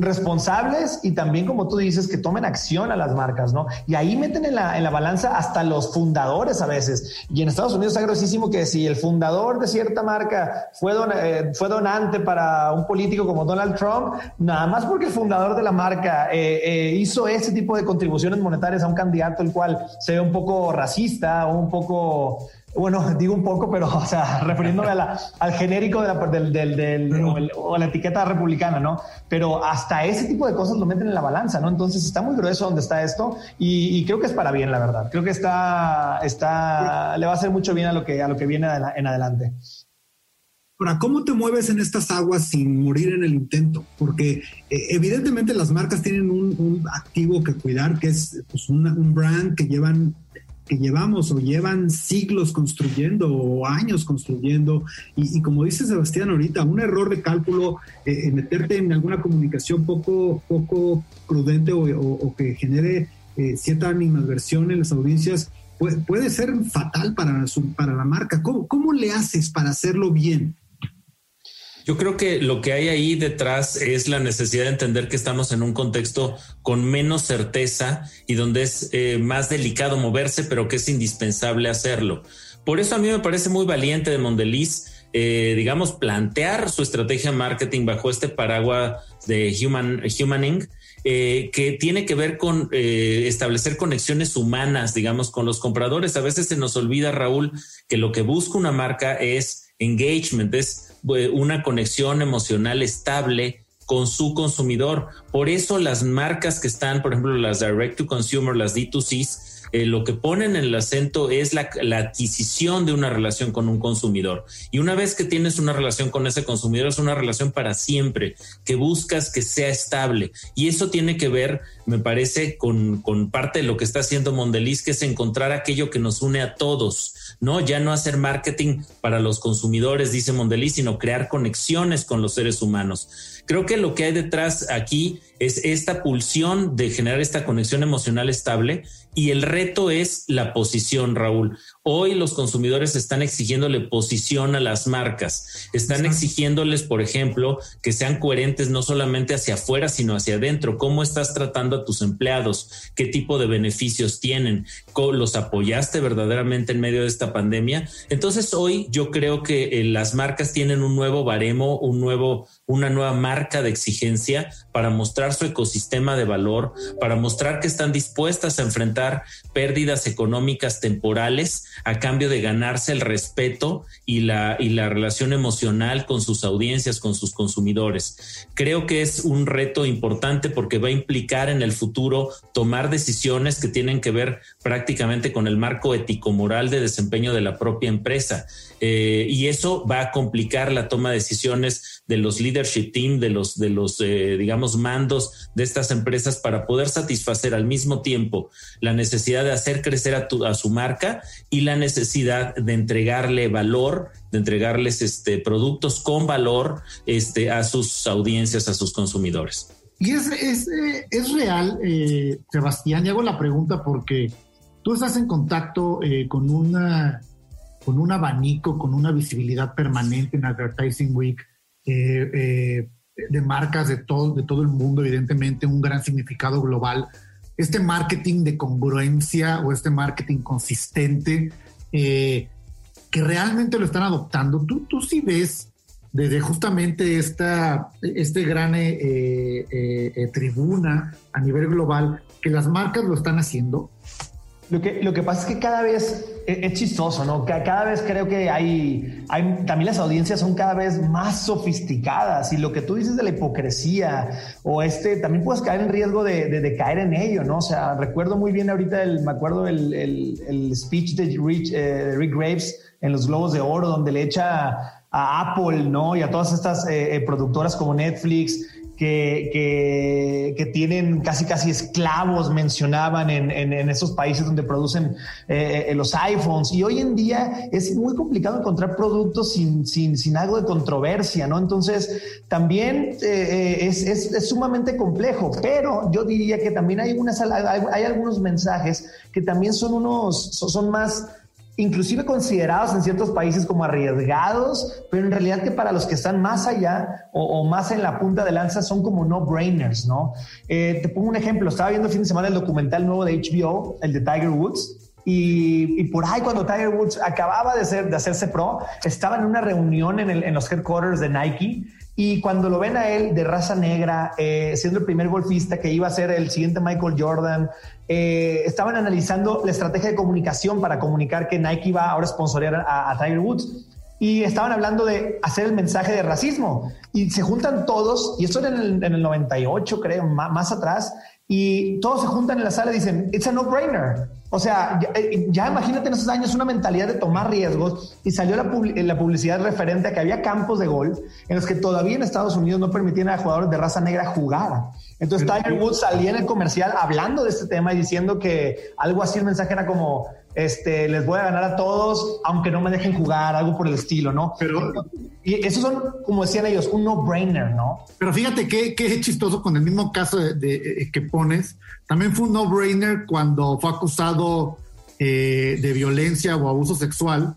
responsables y también, como tú dices, que tomen acción a las marcas, ¿no? Y ahí meten en la, en la balanza hasta los fundadores a veces. Y en Estados Unidos es grosísimo que si el fundador de cierta marca fue, eh, fue donante para un político como Donald Trump, nada más porque el fundador de la marca eh, eh, hizo ese tipo de contribuciones monetarias a un candidato el cual se ve un poco racista o un poco bueno, [laughs] digo un poco, pero, o sea, [laughs] refiriéndome al genérico de la, del, del, o, la etiqueta republicana, ¿no? Pero hasta ese tipo de cosas lo meten en la balanza, ¿no? Entonces está muy grueso donde está esto y, creo que es para bien, la verdad. Creo que está, está, le va a hacer mucho bien a lo que, a lo que viene en adelante. Ahora, ¿cómo te mueves en estas aguas sin morir en el intento? Porque eh, evidentemente las marcas tienen un, activo que cuidar, que es pues, un brand que llevan que llevamos o llevan siglos construyendo o años construyendo. Y, como dice Sebastián ahorita, un error de cálculo, eh, meterte en alguna comunicación poco, poco prudente o, que genere eh, cierta animadversión en las audiencias, puede, puede ser fatal para, para la marca. ¿Cómo, ¿Cómo le haces para hacerlo bien? Yo creo que lo que hay ahí detrás es la necesidad de entender que estamos en un contexto con menos certeza y donde es eh, más delicado moverse, pero que es indispensable hacerlo. Por eso a mí me parece muy valiente de Mondeliz, eh, digamos, plantear su estrategia de marketing bajo este paraguas de human, Humaning, eh, que tiene que ver con establecer conexiones humanas, digamos, con los compradores. A veces se nos olvida, Raúl, que lo que busca una marca es engagement, es eh, una conexión emocional estable con su consumidor. Por eso las marcas que están, por ejemplo, las direct to consumer, las D2Cs, eh, lo que ponen en el acento es la, adquisición de una relación con un consumidor. Y una vez que tienes una relación con ese consumidor, es una relación para siempre, que buscas que sea estable. Y eso tiene que ver, me parece, con, con parte de lo que está haciendo Mondeliz, que es encontrar aquello que nos une a todos. ¿No? Ya no hacer marketing para los consumidores, dice Mondeliz, sino crear conexiones con los seres humanos. Creo que lo que hay detrás aquí es esta pulsión de generar esta conexión emocional estable y el reto es la posición, Raúl. Hoy los consumidores están exigiéndole posición a las marcas, están exigiéndoles, por ejemplo, que sean coherentes no solamente hacia afuera, sino hacia adentro. ¿Cómo estás tratando a tus empleados? ¿Qué tipo de beneficios tienen? ¿Los apoyaste verdaderamente en medio de esta pandemia? Entonces hoy yo creo que eh, las marcas tienen un nuevo baremo, un nuevo, una nueva marca de exigencia para mostrar su ecosistema de valor, para mostrar que están dispuestas a enfrentar pérdidas económicas temporales a cambio de ganarse el respeto y la, y la relación emocional con sus audiencias, con sus consumidores. Creo que es un reto importante porque va a implicar en el futuro tomar decisiones que tienen que ver prácticamente con el marco ético-moral de desempeño de la propia empresa. Eh, y eso va a complicar la toma de decisiones de los leadership team, de los, de los eh, digamos, mandos de estas empresas para poder satisfacer al mismo tiempo la necesidad de hacer crecer a, a su marca y la necesidad de entregarle valor, de entregarles este, productos con valor este, a sus audiencias, a sus consumidores. Y es, es, eh, es real, Sebastián, y hago la pregunta porque tú estás en contacto con una con un abanico, con una visibilidad permanente en Advertising Week, eh, eh, de marcas de todo, de todo el mundo, evidentemente un gran significado global. Este marketing de congruencia o este marketing consistente eh, que realmente lo están adoptando, tú, tú sí ves desde justamente esta este gran eh, eh, tribuna a nivel global que las marcas lo están haciendo lo que, lo que pasa es que cada vez es, chistoso, ¿no? Cada vez creo que hay, hay, también las audiencias son cada vez más sofisticadas y lo que tú dices de la hipocresía o este, también puedes caer en riesgo de, de, caer en ello, ¿no? O sea, recuerdo muy bien ahorita, el, me acuerdo el, el, speech de Rich, eh, Rick Graves en los Globos de Oro, donde le echa a Apple, ¿no? Y a todas estas eh, eh, productoras como Netflix, que, que, tienen casi casi esclavos, mencionaban en, en, esos países donde producen eh, eh, los iPhones. Y hoy en día es muy complicado encontrar productos sin, sin, sin algo de controversia, ¿no? Entonces, también eh, es, es, es, sumamente complejo, pero yo diría que también hay, unas, hay, algunos mensajes que también son unos, son más inclusive considerados en ciertos países como arriesgados, pero en realidad que para los que están más allá o, más en la punta de lanza son como no-brainers, ¿no? Eh, te pongo un ejemplo, estaba viendo el fin de semana el documental nuevo de HBO, el de Tiger Woods, y, por ahí cuando Tiger Woods acababa de, ser, de hacerse pro, estaba en una reunión en, en los headquarters de Nike y cuando lo ven a él de raza negra, eh, siendo el primer golfista que iba a ser el siguiente Michael Jordan, eh, estaban analizando la estrategia de comunicación para comunicar que Nike iba ahora a sponsorear a, Tiger Woods. Y estaban hablando de hacer el mensaje de racismo. Y se juntan todos, y esto era en el, 98, creo, más atrás, y todos se juntan en la sala y dicen, it's a no-brainer. O sea, eh, ya, imagínate en esos años una mentalidad de tomar riesgos y salió la, la, publicidad referente a que había campos de golf en los que todavía en Estados Unidos no permitían a jugadores de raza negra jugar. Entonces Tiger Woods salía en el comercial hablando de este tema y diciendo que algo así el mensaje era como, este, les voy a ganar a todos, aunque no me dejen jugar, algo por el estilo, ¿no? Pero, y esos son, como decían ellos, un no-brainer, ¿no? Pero fíjate qué, qué chistoso con el mismo caso de, eh, que pones. También fue un no-brainer cuando fue acusado eh, de violencia o abuso sexual.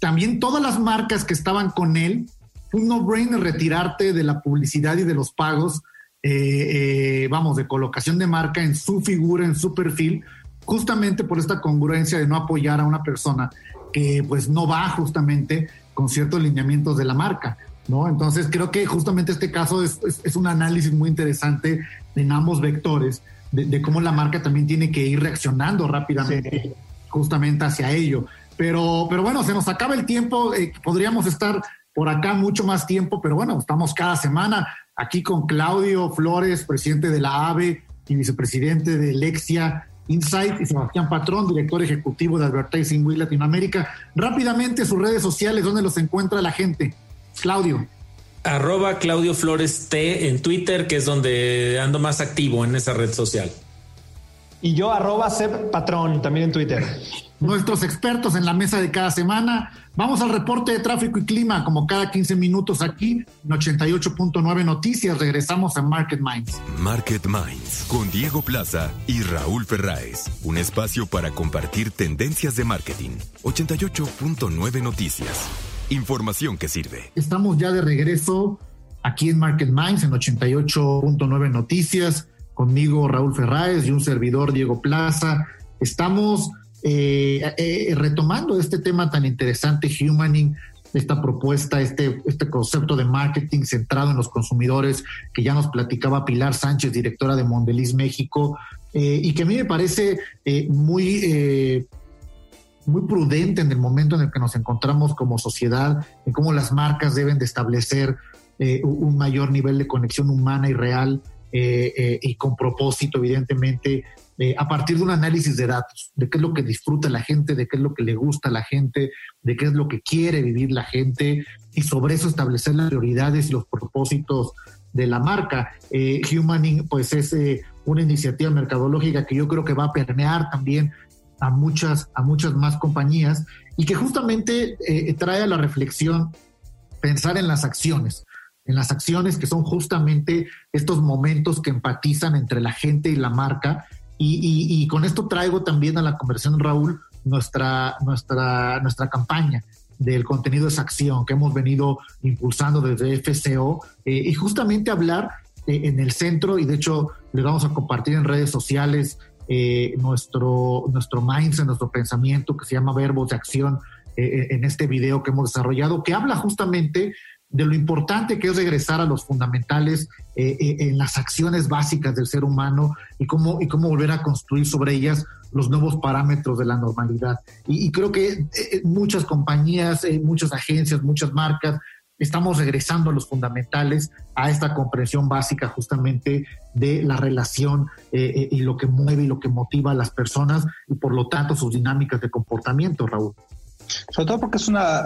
También todas las marcas que estaban con él, fue un no-brainer retirarte de la publicidad y de los pagos, eh, vamos, de colocación de marca en su figura, en su perfil, justamente por esta congruencia de no apoyar a una persona que pues no va justamente con ciertos lineamientos de la marca, ¿no? Entonces creo que justamente este caso es, un análisis muy interesante en ambos vectores de, cómo la marca también tiene que ir reaccionando rápidamente justamente hacia ello. Pero, pero bueno, se nos acaba el tiempo, eh, podríamos estar por acá mucho más tiempo, pero bueno, estamos cada semana aquí con Claudio Flores, presidente de la AVE y vicepresidente de Lexia Insight y Sebastián Patrón, director ejecutivo de Advertising Week Latinoamérica. Rápidamente sus redes sociales, ¿dónde los encuentra la gente? Claudio. Arroba Claudio Flores T en Twitter, que es donde ando más activo en esa red social. Y yo arroba Seb Patrón también en Twitter. Nuestros expertos en la mesa de cada semana. Vamos al reporte de tráfico y clima, como cada 15 minutos aquí en 88.9 Noticias. Regresamos a Market Minds. Market Minds con Diego Plaza y Raúl Ferráez. Un espacio para compartir tendencias de marketing. 88.9 Noticias. Información que sirve. Estamos ya de regreso aquí en Market Minds en 88.9 Noticias conmigo Raúl Ferráez y un servidor Diego Plaza. Estamos eh, eh, retomando este tema tan interesante, Humaning, esta propuesta, este, este concepto de marketing centrado en los consumidores que ya nos platicaba Pilar Sánchez, directora de Mondeliz México, eh, y que a mí me parece muy, muy prudente en el momento en el que nos encontramos como sociedad, en cómo las marcas deben de establecer un mayor nivel de conexión humana y real eh, eh, y con propósito, evidentemente, eh, a partir de un análisis de datos, de qué es lo que disfruta la gente, de qué es lo que le gusta a la gente, de qué es lo que quiere vivir la gente, y sobre eso establecer las prioridades y los propósitos de la marca. Humaning, pues es una iniciativa mercadológica que yo creo que va a permear también a muchas, a muchas más compañías y que justamente trae a la reflexión pensar en las acciones en las acciones que son justamente estos momentos que empatizan entre la gente y la marca. Y, con esto traigo también a la conversión, Raúl, nuestra, nuestra, nuestra campaña. del contenido es acción que hemos venido impulsando desde FCO eh, y justamente hablar eh, en el centro y de hecho les vamos a compartir en redes sociales eh, nuestro, nuestro mindset, nuestro pensamiento que se llama verbos de acción en este video que hemos desarrollado, que habla justamente de lo importante que es regresar a los fundamentales en las acciones básicas del ser humano y cómo, y cómo volver a construir sobre ellas los nuevos parámetros de la normalidad. Y, creo que eh, eh, muchas compañías, eh, muchas agencias, muchas marcas, estamos regresando a los fundamentales, a esta comprensión básica justamente de la relación y lo que mueve y lo que motiva a las personas y por lo tanto sus dinámicas de comportamiento, Raúl. Sobre todo porque es una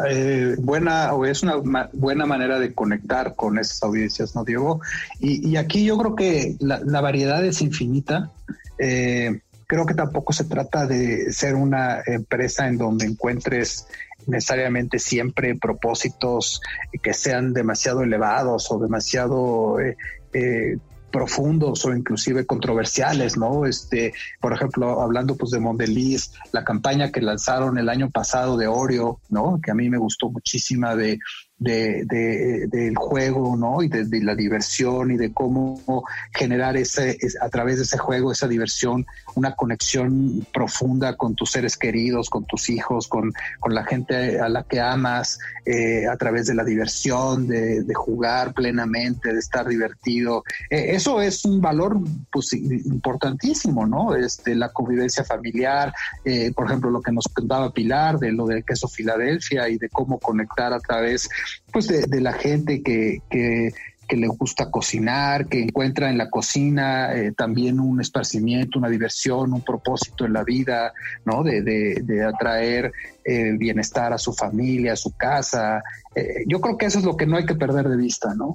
buena o es una buena manera de conectar con esas audiencias, ¿no, Diego? Y, aquí yo creo que la, variedad es infinita. Eh, creo que tampoco se trata de ser una empresa en donde encuentres necesariamente siempre propósitos que sean demasiado elevados o demasiado eh, eh, profundos o inclusive controversiales, ¿no? Este, por ejemplo, hablando pues de Mondeliz, la campaña que lanzaron el año pasado de Oreo, ¿no? Que a mí me gustó muchísima de de, del juego, ¿no? Y de, la diversión y de cómo generar ese, a través de ese juego, esa diversión, una conexión profunda con tus seres queridos, con tus hijos, con, con la gente a la que amas, eh, a través de la diversión, de, jugar plenamente, de estar divertido. Eh, eso es un valor pues, importantísimo, ¿no? Este, la convivencia familiar, eh, por ejemplo, lo que nos contaba Pilar de lo del queso Filadelfia y de cómo conectar a través pues de, la gente que, que, le gusta cocinar, que encuentra en la cocina eh, también un esparcimiento, una diversión, un propósito en la vida, ¿no? De, de, atraer eh, bienestar a su familia, a su casa. Eh, yo creo que eso es lo que no hay que perder de vista, ¿no?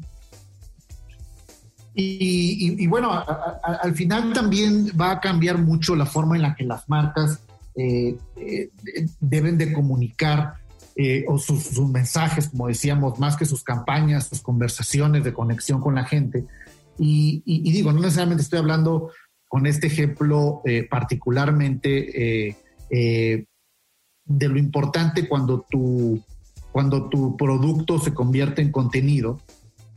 Y, bueno, al final también va a cambiar mucho la forma en la que las marcas deben de comunicar eh, o sus, mensajes, como decíamos, más que sus campañas, sus conversaciones de conexión con la gente. Y, digo, no necesariamente estoy hablando con este ejemplo eh, particularmente eh, de lo importante cuando tu, cuando tu producto se convierte en contenido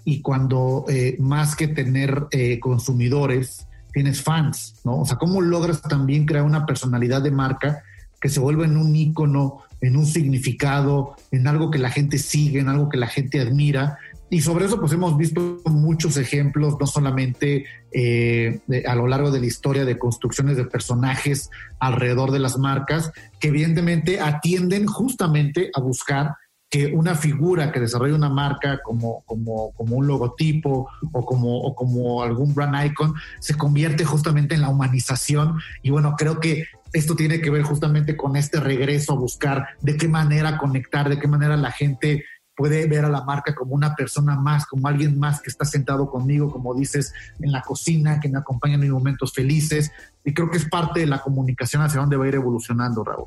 y cuando más que tener consumidores, tienes fans, ¿no? O sea, ¿cómo logras también crear una personalidad de marca que se vuelva en un ícono en un significado, en algo que la gente sigue, en algo que la gente admira. Y sobre eso pues hemos visto muchos ejemplos, no solamente eh, a lo largo de la historia de construcciones de personajes alrededor de las marcas, que evidentemente atienden justamente a buscar que una figura que desarrolla una marca como, como, como un logotipo o como, o como algún brand icon se convierte justamente en la humanización. Y bueno, creo que esto tiene que ver justamente con este regreso a buscar de qué manera conectar, de qué manera la gente puede ver a la marca como una persona más, como alguien más que está sentado conmigo, como dices, en la cocina, que me acompaña en mis momentos felices. Y creo que es parte de la comunicación hacia dónde va a ir evolucionando, Raúl.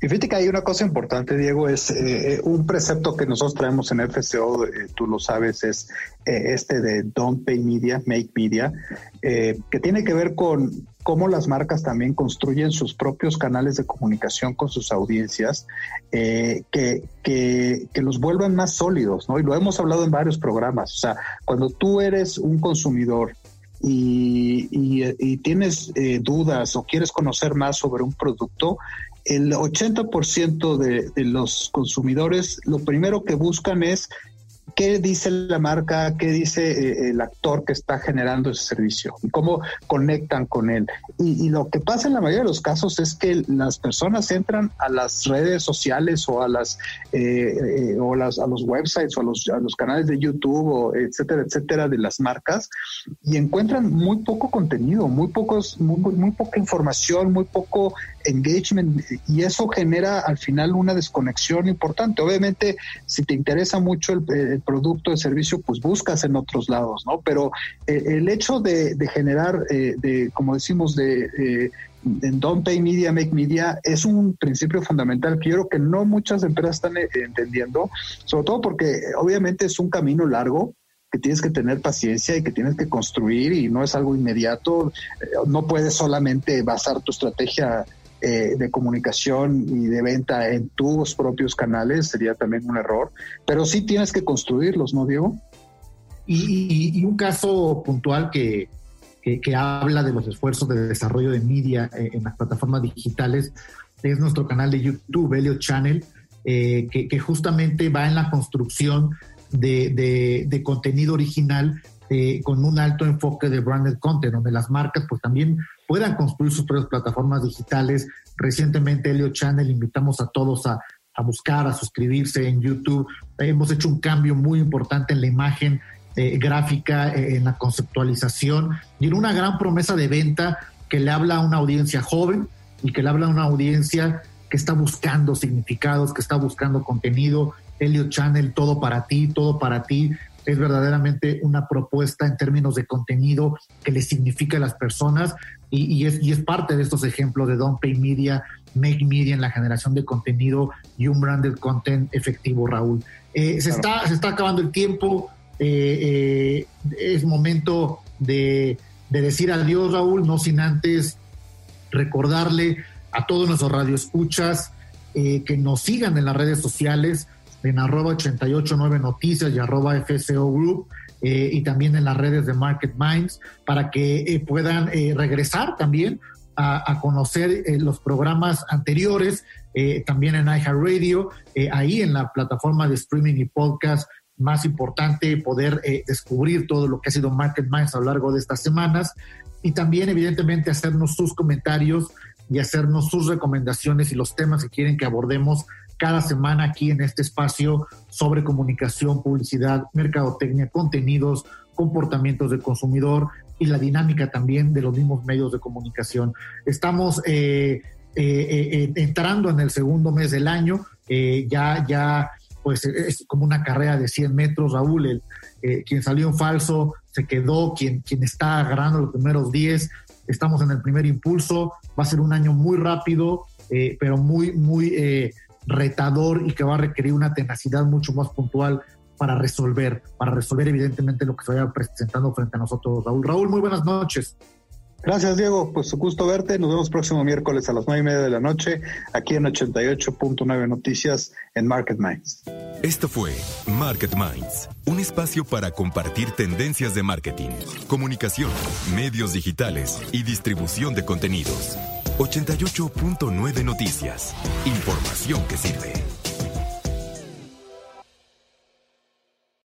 Y fíjate que hay una cosa importante, Diego, es eh, eh, un precepto que nosotros traemos en FCO, eh, tú lo sabes, es este de Don't Pay Media, Make Media, que tiene que ver con cómo las marcas también construyen sus propios canales de comunicación con sus audiencias que, que, que, los vuelvan más sólidos, ¿no? Y lo hemos hablado en varios programas. O sea, cuando tú eres un consumidor y, y, tienes dudas o quieres conocer más sobre un producto, el 80% de, de los consumidores lo primero que buscan es qué dice la marca, qué dice eh, el actor que está generando ese servicio, cómo conectan con él. Y, lo que pasa en la mayoría de los casos es que las personas entran a las redes sociales o a las eh, eh, o las, a los websites o a los, a los canales de YouTube o etcétera, etcétera de las marcas y encuentran muy poco contenido, muy pocos, muy, muy poca información, muy poco engagement y eso genera al final una desconexión importante. Obviamente, si te interesa mucho el, producto, el servicio, pues buscas en otros lados, ¿no? Pero eh, el hecho de, generar, eh, de, como decimos, de eh, Don't Pay Media, Make Media, es un principio fundamental que yo creo que no muchas empresas están entendiendo, sobre todo porque obviamente es un camino largo, que tienes que tener paciencia y que tienes que construir y no es algo inmediato. No puedes solamente basar tu estrategia eh, de comunicación y de venta en tus propios canales sería también un error, pero sí tienes que construirlos, ¿no, Diego? Y, un caso puntual que, que, habla de los esfuerzos de desarrollo de media eh, en las plataformas digitales es nuestro canal de YouTube, Helio Channel, eh, que, justamente va en la construcción de, de, de contenido original con un alto enfoque de branded content, donde las marcas pues también puedan construir sus propias plataformas digitales. Recientemente, Helio Channel, invitamos a todos a, a buscar, a suscribirse en YouTube. Hemos hecho un cambio muy importante en la imagen eh, gráfica, eh, en la conceptualización y en una gran promesa de venta que le habla a una audiencia joven y que le habla a una audiencia que está buscando significados, que está buscando contenido. Helio Channel, todo para ti, todo para ti es verdaderamente una propuesta en términos de contenido que le significa a las personas y, es, es, parte de estos ejemplos de Don't Pay Media, Make Media en la generación de contenido y un branded content efectivo, Raúl. Eh, se, está, se está acabando el tiempo, eh, eh, es momento de, de decir adiós, Raúl, no sin antes recordarle a todos nuestros radioescuchas que nos sigan en las redes sociales, en arroba 889 Noticias y arroba FCO Group. Eh, y también en las redes de Market Minds para que eh, puedan eh, regresar también a, conocer los programas anteriores, también en iHeartRadio, ahí en la plataforma de streaming y podcast más importante, poder descubrir todo lo que ha sido Market Minds a lo largo de estas semanas y también evidentemente hacernos sus comentarios y hacernos sus recomendaciones y los temas que quieren que abordemos cada semana aquí en este espacio sobre comunicación, publicidad, mercadotecnia, contenidos, comportamientos del consumidor y la dinámica también de los mismos medios de comunicación. Estamos eh, eh, eh, entrando en el segundo mes del año, ya, ya, pues es como una carrera de 100 metros, Raúl, el, quien salió en falso se quedó, quien, quien está agarrando los primeros 10, estamos en el primer impulso, va a ser un año muy rápido, pero muy, muy retador y que va a requerir una tenacidad mucho más puntual para resolver, para resolver evidentemente lo que se vaya presentando frente a nosotros, Raúl. Raúl, muy buenas noches. Gracias, Diego. Pues un gusto verte. Nos vemos próximo miércoles a las nueve y media de la noche, aquí en 88.9 Noticias en Market Minds. Esto fue Market Minds, un espacio para compartir tendencias de marketing, comunicación, medios digitales y distribución de contenidos. 88.9 Noticias. Información que sirve.